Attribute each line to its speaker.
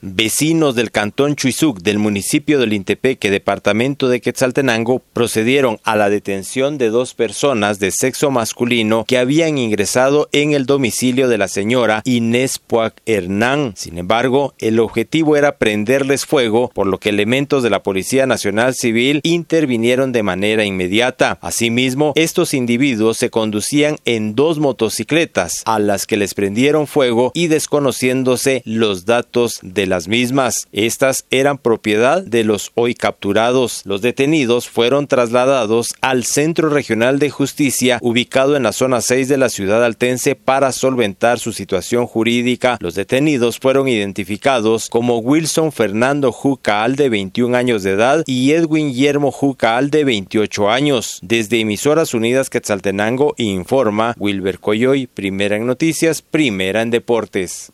Speaker 1: Vecinos del cantón Chuizuc del municipio del Intepeque, departamento de Quetzaltenango, procedieron a la detención de dos personas de sexo masculino que habían ingresado en el domicilio de la señora Inés Puac Hernán. Sin embargo, el objetivo era prenderles fuego, por lo que elementos de la Policía Nacional Civil intervinieron de manera inmediata. Asimismo, estos individuos se conducían en dos motocicletas, a las que les prendieron fuego y desconociéndose los datos de las mismas. Estas eran propiedad de los hoy capturados. Los detenidos fueron trasladados al Centro Regional de Justicia ubicado en la zona 6 de la ciudad altense para solventar su situación jurídica. Los detenidos fueron identificados como Wilson Fernando Jucaal de 21 años de edad y Edwin Guillermo Jucaal de 28 años. Desde Emisoras Unidas Quetzaltenango informa Wilber Coyoy, primera en noticias, primera en deportes.